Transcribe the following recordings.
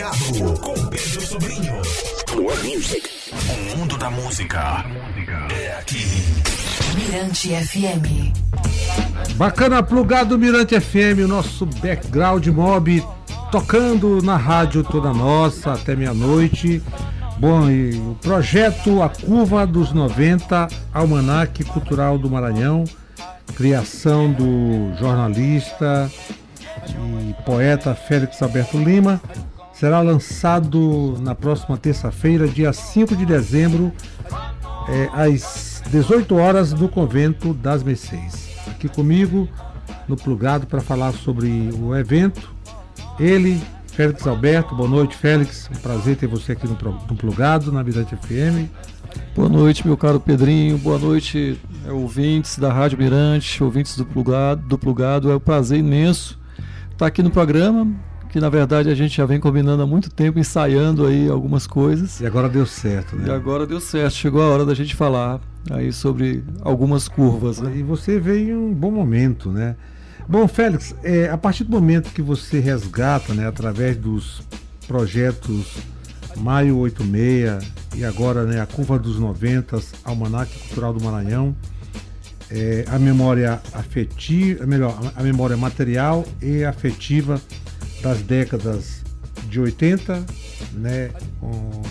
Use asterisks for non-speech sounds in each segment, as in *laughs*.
Plugado com Pedro Sobrinho. Plug Music. O mundo da música é aqui. Mirante FM. Bacana, plugado Mirante FM, o nosso background mob tocando na rádio toda nossa até meia-noite. Bom, e o projeto A Curva dos 90, Almanac Cultural do Maranhão, criação do jornalista e poeta Félix Alberto Lima, será lançado na próxima terça-feira, dia 5 de dezembro, é, às 18 horas, no Convento das Mercês. Aqui comigo, no Plugado, para falar sobre o evento, ele, Félix Alberto. Boa noite, Félix. Um prazer ter você aqui no, no Plugado, na Mirante FM. Boa noite, meu caro Pedrinho. Boa noite, é, ouvintes da Rádio Mirante, ouvintes do Plugado. Do Plugado. É um prazer imenso estar aqui no programa, que na verdade a gente já vem combinando há muito tempo, ensaiando aí algumas coisas. E agora deu certo, né? E agora deu certo. Chegou a hora da gente falar aí sobre algumas curvas. Né? E você veio em um bom momento, né? Bom, Félix, é, a partir do momento que você resgata, né, através dos projetos Maio 86 e agora né, a Curva dos 90, Almanac Cultural do Maranhão, é, a memória afetiva, melhor, a memória material e afetiva das décadas de 80, né, com,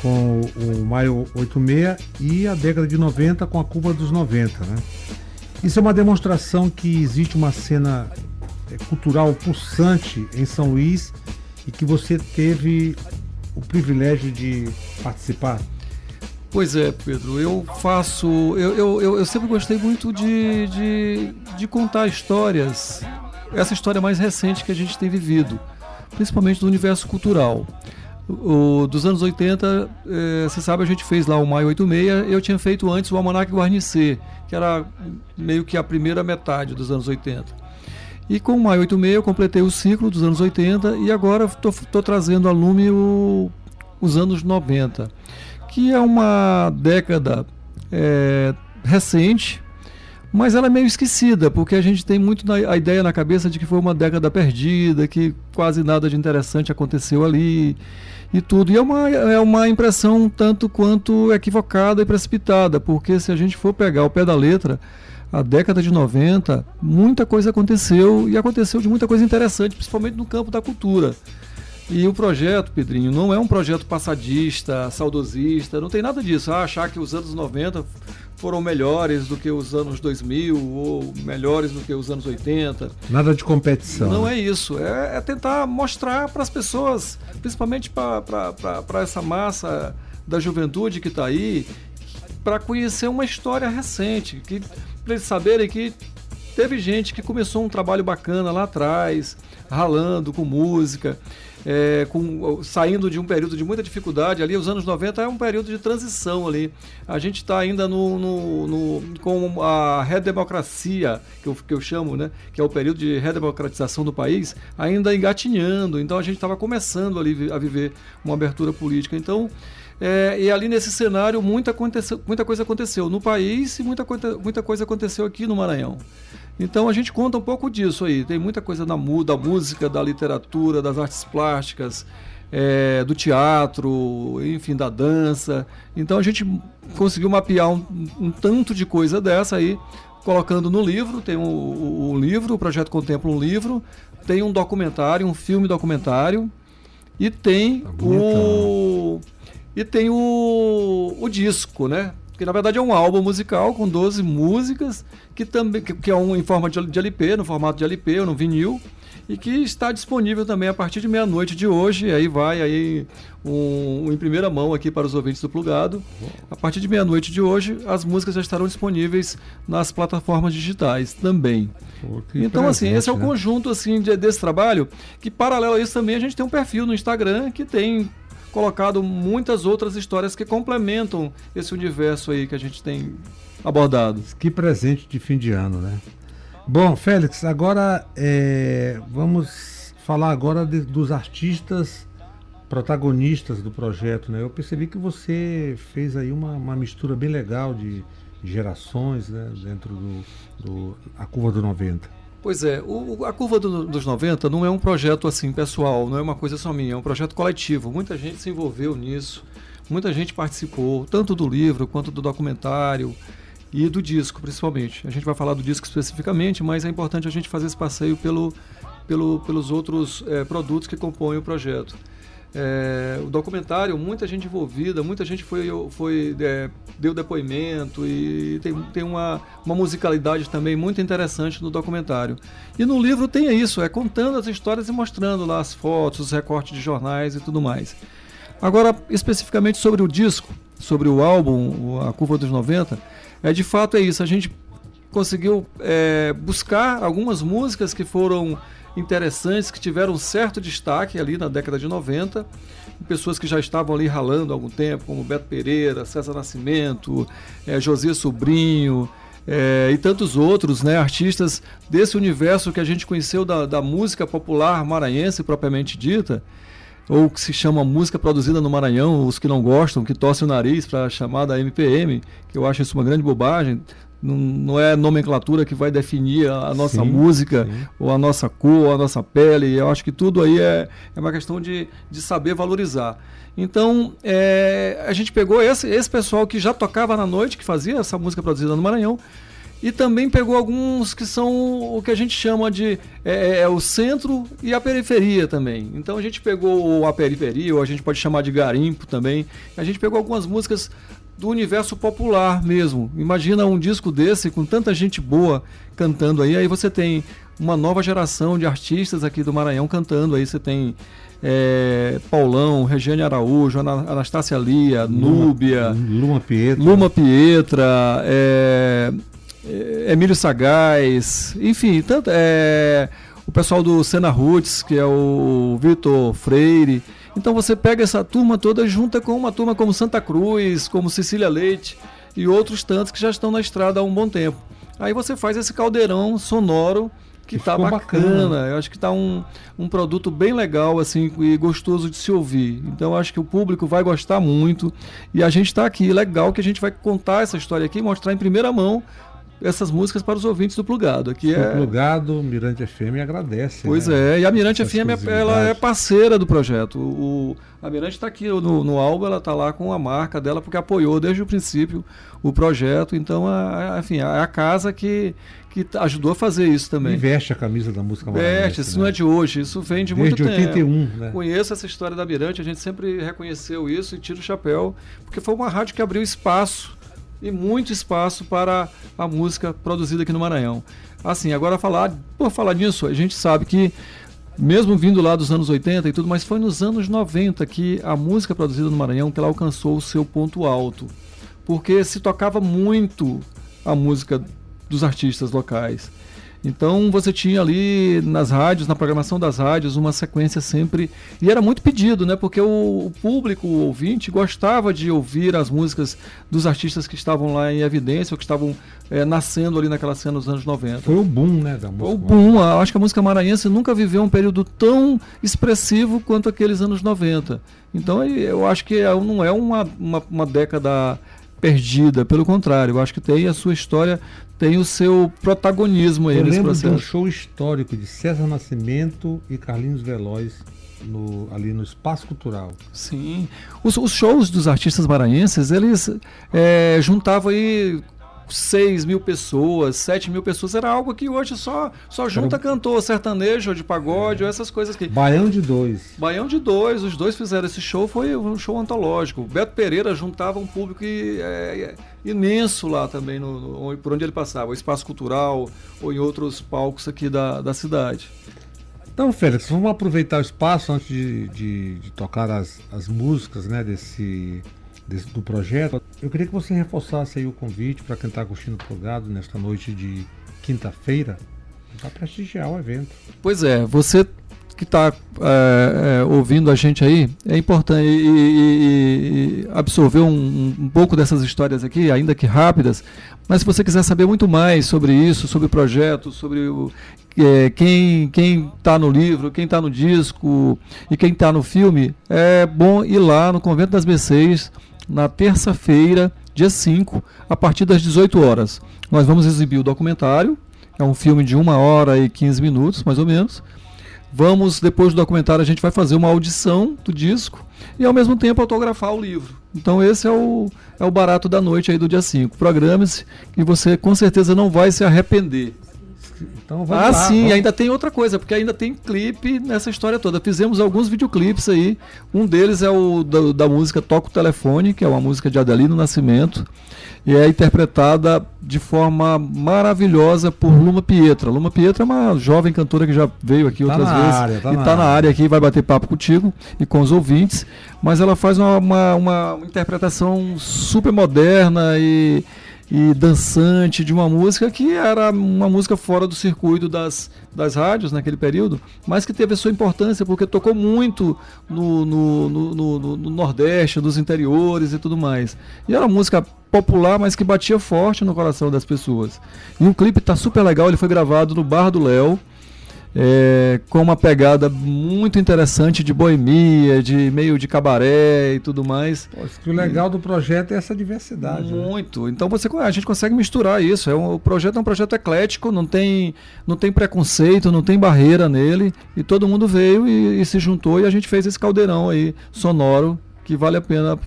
com o Maio 86 e a década de 90 com a Curva dos 90, né? Isso é uma demonstração que existe uma cena é, cultural pulsante em São Luís e que você teve o privilégio de participar. Pois é, Pedro, eu faço. Eu, eu, eu, sempre gostei muito de, de, de, contar histórias, essa história mais recente que a gente tem vivido, principalmente do universo cultural. O, dos anos 80, eh, você sabe, a gente fez lá o Maio 86, eu tinha feito antes o Almanac Guarnicê, que era meio que a primeira metade dos anos 80. E com o Maio 86 eu completei o ciclo dos anos 80 e agora estou trazendo a lume o, os anos 90, que é uma década é, recente, mas ela é meio esquecida, porque a gente tem muito a ideia na cabeça de que foi uma década perdida, que quase nada de interessante aconteceu ali e tudo. E é uma, é uma impressão tanto quanto equivocada e precipitada, porque se a gente for pegar o pé da letra, a década de 90, muita coisa aconteceu e aconteceu de muita coisa interessante, principalmente no campo da cultura. E o projeto, Pedrinho, não é um projeto passadista, saudosista, não tem nada disso. Ah, achar que os anos 90 foram melhores do que os anos 2000 ou melhores do que os anos 80. Nada de competição. Não é isso. É, é tentar mostrar para as pessoas, principalmente para essa massa da juventude que está aí, para conhecer uma história recente, que para eles saberem que teve gente que começou um trabalho bacana lá atrás, ralando com música é, com, saindo de um período de muita dificuldade ali, os anos 90 é um período de transição ali. A gente está ainda no, no, no, com a redemocracia, que eu, que eu chamo, né, que é o período de redemocratização do país, ainda engatinhando. Então a gente estava começando ali a viver uma abertura política. Então, é, e ali nesse cenário muita, aconteceu, muita coisa aconteceu no país e muita, muita coisa aconteceu aqui no Maranhão. Então a gente conta um pouco disso aí. Tem muita coisa na, da música, da literatura, das artes plásticas, é, do teatro, enfim, da dança. Então a gente conseguiu mapear um, um tanto de coisa dessa aí, colocando no livro. Tem o, livro, o projeto contempla um livro, tem um documentário, um filme documentário, e tem tá o. E tem o, o disco, né? Que na verdade é um álbum musical com 12 músicas, que também que, que é um em forma de, de, LP, no formato de LP ou no vinil, e que está disponível também a partir de meia-noite de hoje. Aí vai aí um, um, em primeira mão aqui para os ouvintes do Plugado. A partir de meia-noite de hoje, as músicas já estarão disponíveis nas plataformas digitais também. Pô, então, assim, esse é o né? conjunto assim de, desse trabalho, que paralelo a isso também a gente tem um perfil no Instagram que tem colocado muitas outras histórias que complementam esse universo aí que a gente tem abordado. Que presente de fim de ano, né? Bom, Félix, agora é, vamos falar agora de, dos artistas protagonistas do projeto, né? Eu percebi que você fez aí uma, uma mistura bem legal de gerações, né? Dentro do, do a curva do 90. Pois é, o, a Curva do, dos 90 não é um projeto assim pessoal, não é uma coisa só minha, é um projeto coletivo. Muita gente se envolveu nisso, muita gente participou, tanto do livro quanto do documentário e do disco, principalmente. A gente vai falar do disco especificamente, mas é importante a gente fazer esse passeio pelo, pelo, pelos outros é, produtos que compõem o projeto. É, o documentário, muita gente envolvida, muita gente foi, foi é, deu depoimento e tem, tem uma, uma musicalidade também muito interessante no documentário. E no livro tem isso, é contando as histórias e mostrando lá as fotos, os recortes de jornais e tudo mais. Agora, especificamente sobre o disco, sobre o álbum, A Curva dos 90, é de fato é isso, a gente conseguiu é, buscar algumas músicas que foram interessantes que tiveram certo destaque ali na década de 90. Pessoas que já estavam ali ralando há algum tempo, como Beto Pereira, César Nascimento, é, José Sobrinho é, e tantos outros, né, artistas desse universo que a gente conheceu da, da música popular maranhense propriamente dita ou que se chama música produzida no Maranhão, os que não gostam, que torcem o nariz para chamar da MPM, que eu acho isso uma grande bobagem não, é a nomenclatura que vai definir a, a nossa sim, música, sim. ou a nossa cor, ou a nossa pele. Eu acho que tudo aí é, é uma questão de, de saber valorizar. Então, é, a gente pegou esse, esse pessoal que já tocava na noite, que fazia essa música produzida no Maranhão, e também pegou alguns que são o que a gente chama de é, é, é, o centro e a periferia também. Então a gente pegou a periferia, ou a gente pode chamar de garimpo também. A gente pegou algumas músicas do universo popular mesmo. Imagina um disco desse com tanta gente boa cantando aí. Aí você tem uma nova geração de artistas aqui do Maranhão cantando. Aí você tem é, Paulão, Regiane Araújo, Anastácia Lia, Luma, Núbia, Luma Pietra, Luma Pietra é, é, Emílio Sagaz, enfim, tanto, é, o pessoal do Sena Roots, que é o Vitor Freire. Então você pega essa turma toda junta com uma turma como Santa Cruz, como Cecília Leite e outros tantos que já estão na estrada há um bom tempo. Aí você faz esse caldeirão sonoro que está bacana. bacana. Eu acho que está um, um produto bem legal assim e gostoso de se ouvir. Então eu acho que o público vai gostar muito e a gente está aqui. Legal que a gente vai contar essa história aqui, mostrar em primeira mão essas músicas para os ouvintes do Plugado. Aqui é... O Plugado, Mirante FM agradece. Pois né? é, e a Mirante Essa FM ela é parceira do projeto. O, a Mirante está aqui no, no álbum, ela está lá com a marca dela, porque apoiou desde o princípio o projeto. Então, a, a, enfim, é a casa que, que ajudou a fazer isso também. E veste a camisa da música Veste, isso né? não é de hoje, isso vem de Desde muito 81, tempo. Né? Conheço essa história da Mirante, a gente sempre reconheceu isso e tira o chapéu, porque foi uma rádio que abriu espaço e muito espaço para a música produzida aqui no Maranhão. Assim, agora falar, por falar nisso, a gente sabe que mesmo vindo lá dos anos 80 e tudo, mas foi nos anos 90 que a música produzida no Maranhão que ela alcançou o seu ponto alto. Porque se tocava muito a música dos artistas locais. Então você tinha ali nas rádios, na programação das rádios, uma sequência sempre. E era muito pedido, né? Porque o, público, o ouvinte, gostava de ouvir as músicas dos artistas que estavam lá em evidência, ou que estavam é, nascendo ali naquela cena dos anos 90. Foi o boom, né? Da música. Foi o boom. Acho que a música maranhense nunca viveu um período tão expressivo quanto aqueles anos 90. Então eu acho que é, não é uma, uma, uma década perdida, pelo contrário, eu acho que tem a sua história, tem o seu protagonismo aí eu nesse lembro processo. de um show histórico de César Nascimento e Carlinhos Veloz no, ali no Espaço Cultural. Sim. Os, os shows dos artistas maranhenses, eles é, juntavam aí 6 mil pessoas, 7 mil pessoas, era algo que hoje só, só junta era... cantor sertanejo, de pagode, é. essas coisas que. Baião de dois. Baião de dois, os dois fizeram esse show, foi um show antológico. O Beto Pereira juntava um público é, é, imenso lá também, no, no, por onde ele passava, o espaço cultural ou em outros palcos aqui da, da cidade. Então, Félix, vamos aproveitar o espaço antes de, de, de tocar as, as músicas né, desse desse, do projeto. Eu queria que você reforçasse aí o convite para quem está curtindo nesta noite de quinta-feira para prestigiar o evento. Pois é, você que está é, é, ouvindo a gente aí, é importante e, e, e absorver um, um, pouco dessas histórias aqui, ainda que rápidas, mas se você quiser saber muito mais sobre isso, sobre o projeto, sobre o, é, quem está no livro, quem está no disco e quem está no filme, é bom ir lá no Convento das B6, na terça-feira, dia 5, a partir das 18 horas. Nós vamos exibir o documentário É um filme de uma hora e 15 minutos, mais ou menos. Vamos, depois do documentário, a gente vai fazer uma audição do disco e ao mesmo tempo autografar o livro. Então esse é o, é o barato da noite aí do dia 5. Programe-se e você com certeza não vai se arrepender. Então vamos ah, lá, sim, vamos... ainda tem outra coisa, porque ainda tem clipe nessa história toda. Fizemos alguns videoclipes aí. Um deles é o da, da música Toca o Telefone, que é uma música de Adelino Nascimento e é interpretada de forma maravilhosa por Luma Pietra. Luma Pietra é uma jovem cantora que já veio aqui tá outras vezes área, tá e está na área aqui, vai bater papo contigo e com os ouvintes, mas ela faz uma, uma, uma interpretação super moderna e e dançante de uma música que era uma música fora do circuito das, das rádios naquele período, mas que teve a sua importância porque tocou muito no, no, no, no, no Nordeste, nos interiores e tudo mais. E era uma música popular, mas que batia forte no coração das pessoas. E o clipe está super legal, ele foi gravado no Bar do Léo é, com uma pegada muito interessante de boemia, de meio de cabaré e tudo mais. Poxa, o legal do projeto é essa diversidade. Né? Muito. Né? Então você, a gente consegue misturar isso. É um, o projeto é um projeto eclético, não tem, não tem preconceito, não tem barreira nele. E todo mundo veio e, e se juntou e a gente fez esse caldeirão aí sonoro que vale a pena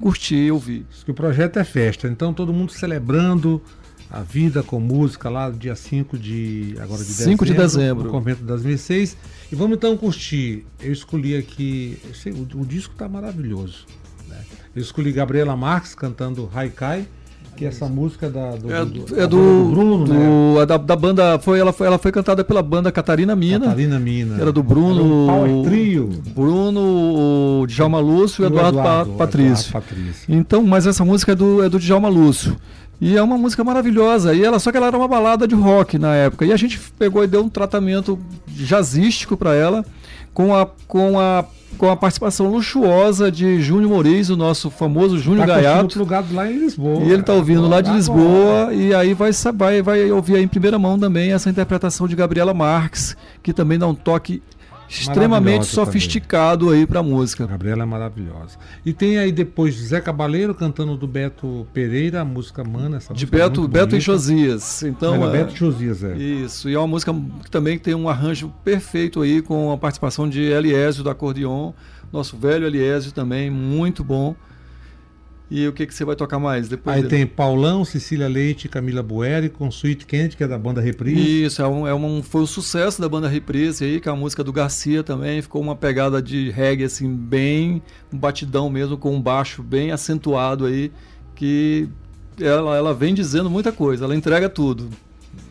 curtir e ouvir. Que o projeto é festa, então todo mundo celebrando a vida com música lá no dia 5 de agora de 5 dezembro, de dezembro, no convento das 2006. E vamos então curtir. Eu escolhi aqui, sei, o, o, disco está maravilhoso. Né? Eu escolhi Gabriela Marques cantando Haikai que é essa música da, do, é, do, é do, do Bruno, do, né? Da, da, banda foi ela foi ela foi cantada pela banda Catarina Mina. Catarina Mina. Era do Bruno. Era um trio. Bruno, o Djalma Lúcio e Eduardo, Eduardo, pa, Patrício. Eduardo Patrício. Então, mas essa música é do é do Djalma Lúcio. E é uma música maravilhosa. E ela só que ela era uma balada de rock na época. E a gente pegou e deu um tratamento jazzístico para ela com a com a com a participação luxuosa de Júnior Moreira, o nosso famoso Júnior tá Gaiato. plugado lá em Lisboa. E ele está ouvindo lá de Lisboa e aí vai, vai, vai ouvir em primeira mão também essa interpretação de Gabriela Marques, que também dá um toque extremamente sofisticado também. aí para música. Gabriela é maravilhosa. E tem aí depois Zé Cabaleiro cantando do Beto Pereira, a música Mana, essa De Beto, Beto e Josias. Então, é, Beto e Josias, é. Isso, e é uma música que também tem um arranjo perfeito aí com a participação de Eliésio do acordeon, nosso velho Eliésio também, muito bom. E o que, que você vai tocar mais depois? Aí dele? tem Paulão, Cecília Leite, Camila Bueri com Sweet Candy, que é da banda Reprise. Isso, é um, é um, foi um sucesso da banda Reprise aí, que é a música do Garcia também. Ficou uma pegada de reggae assim, bem um batidão mesmo, com um baixo bem acentuado aí, que ela, ela vem dizendo muita coisa, ela entrega tudo.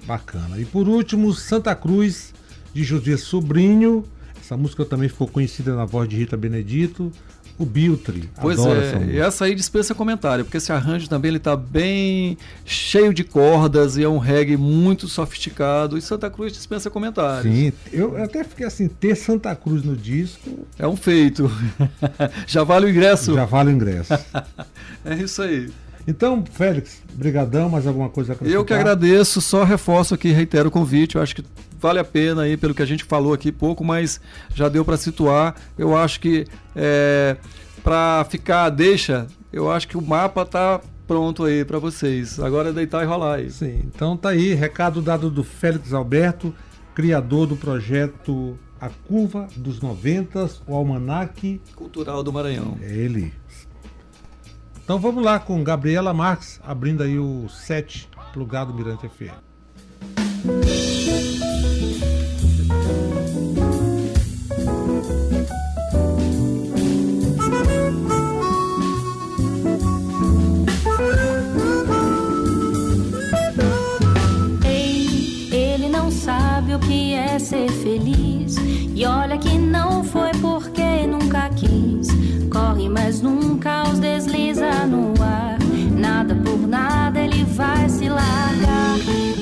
Bacana. E por último, Santa Cruz, de José Sobrinho. Essa música também ficou conhecida na voz de Rita Benedito o Biltre. Pois é, essa, e essa aí dispensa comentário, porque esse arranjo também ele tá bem cheio de cordas e é um reggae muito sofisticado. E Santa Cruz dispensa comentários. Sim, eu até fiquei assim, ter Santa Cruz no disco. É um feito. *laughs* Já vale o ingresso. Já vale o ingresso. *laughs* é isso aí. Então, Félix, brigadão, mais alguma coisa a Eu que agradeço, só reforço aqui, reitero o convite, eu acho que vale a pena aí pelo que a gente falou aqui pouco, mas já deu para situar. Eu acho que é, para ficar deixa, eu acho que o mapa tá pronto aí para vocês. Agora é deitar e rolar aí. Sim, então tá aí, recado dado do Félix Alberto, criador do projeto A Curva dos Noventas, o Almanac Cultural do Maranhão. É ele. Então vamos lá com Gabriela Marques, abrindo aí o set plugado Mirante FM. Ser feliz. E olha que não foi porque nunca quis corre, mas nunca os desliza no ar. Nada por nada ele vai se largar.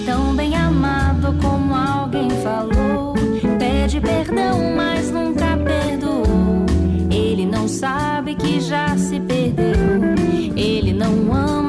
Tão bem amado como alguém falou. Pede perdão, mas nunca perdoou. Ele não sabe que já se perdeu. Ele não ama,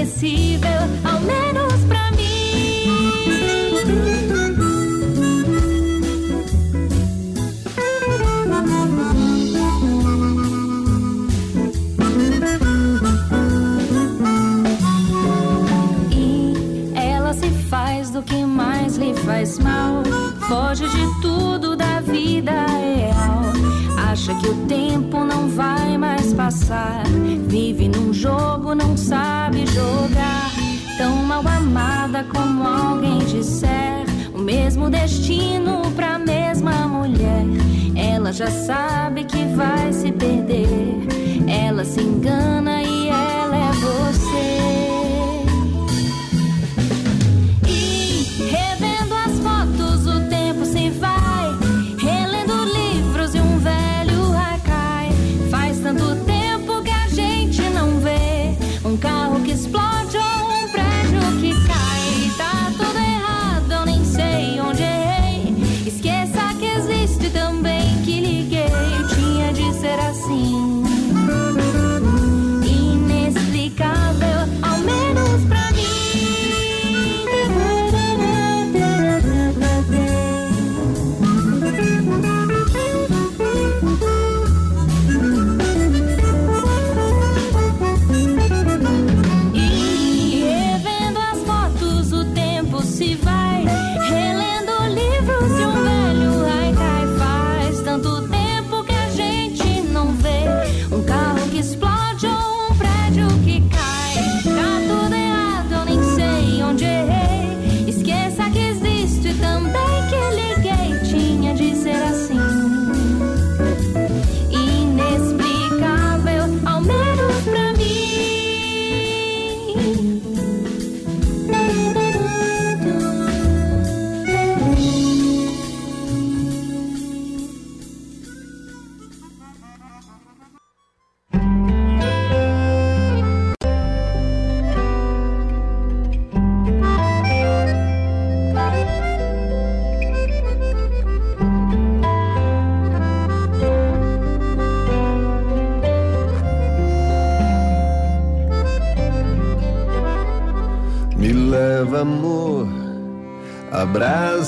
inesquecível, ao menos pra mim. E ela se faz do que mais lhe faz mal, foge de tudo da vida real. Acha que o tempo não vai mais passar. Vive num jogo, não sabe jogar. Tão mal amada como alguém disser. O mesmo destino pra mesma mulher. Ela já sabe que vai se perder. Ela se engana e ela é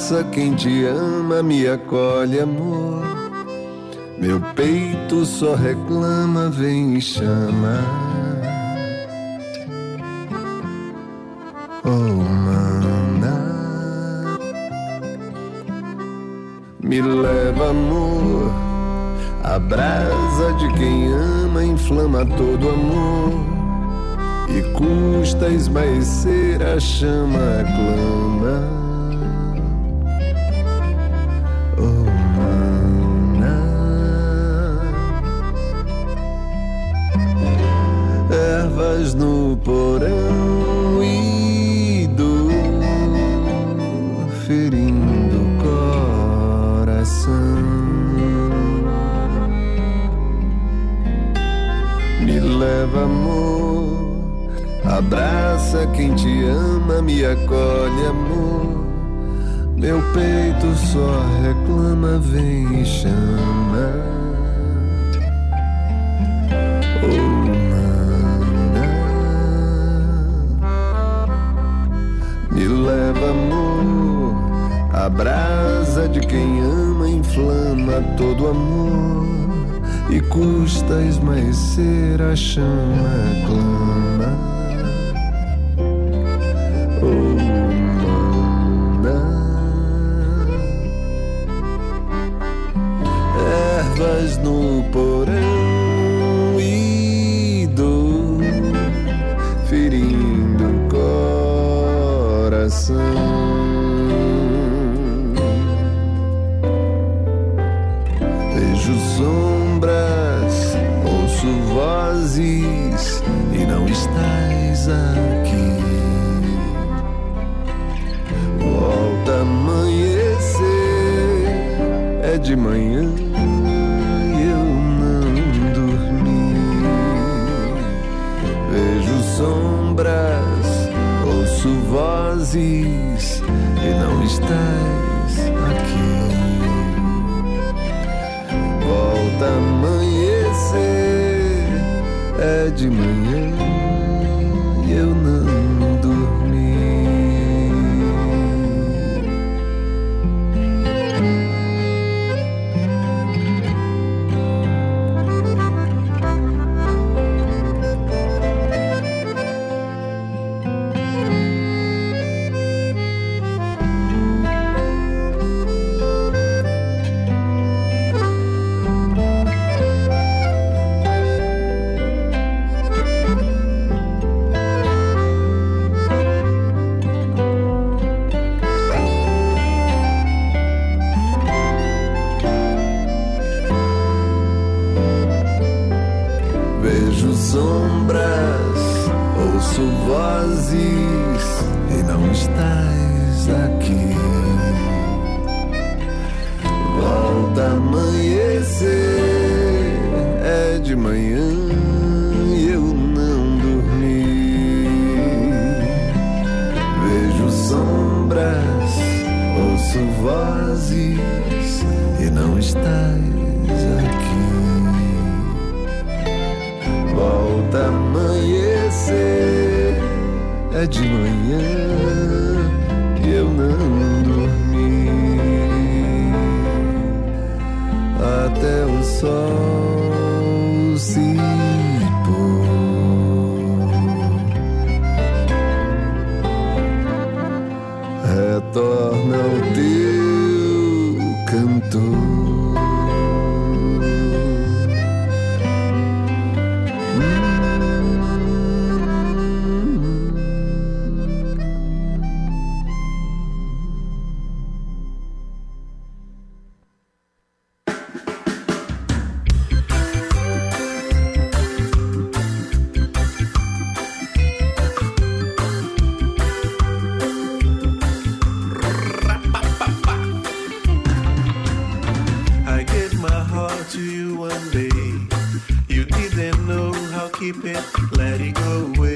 Abraça quem te ama, me acolhe, amor. Meu peito só reclama, vem e chama. Oh, mana. Me leva, amor. A brasa de quem ama inflama todo amor. E custa esmaecer a chama clama. No porão e dor ferindo o coração. Me leva, amor. Abraça quem te ama, me acolhe, amor. Meu peito só reclama, vem e chama. Leva, amor. A brasa de quem ama inflama todo amor. E custa esmaecer a chama clama. Oh. Ervas no porão ouço vozes e não estás aqui. Volta amanhecer, é de manhã e eu não dormi. Vejo sombras, ouço vozes e não estás aqui. Volta amanhecer, é de manhã eu não até amanhecer. É de manhã que eu não dormi. Até o sol se pôr. Retornam to you one day. You didn't know how keep it, let it go away.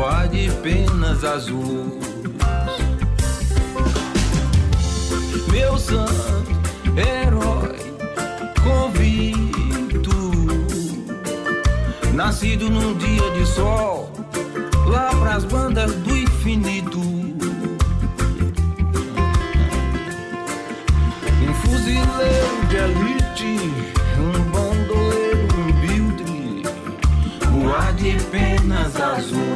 voar de penas azul. Meu santo herói convicto, nascido num dia de sol, lá pras bandas do infinito. Um fuzileiro de elite, um bandoleiro, um building, voar de penas azul.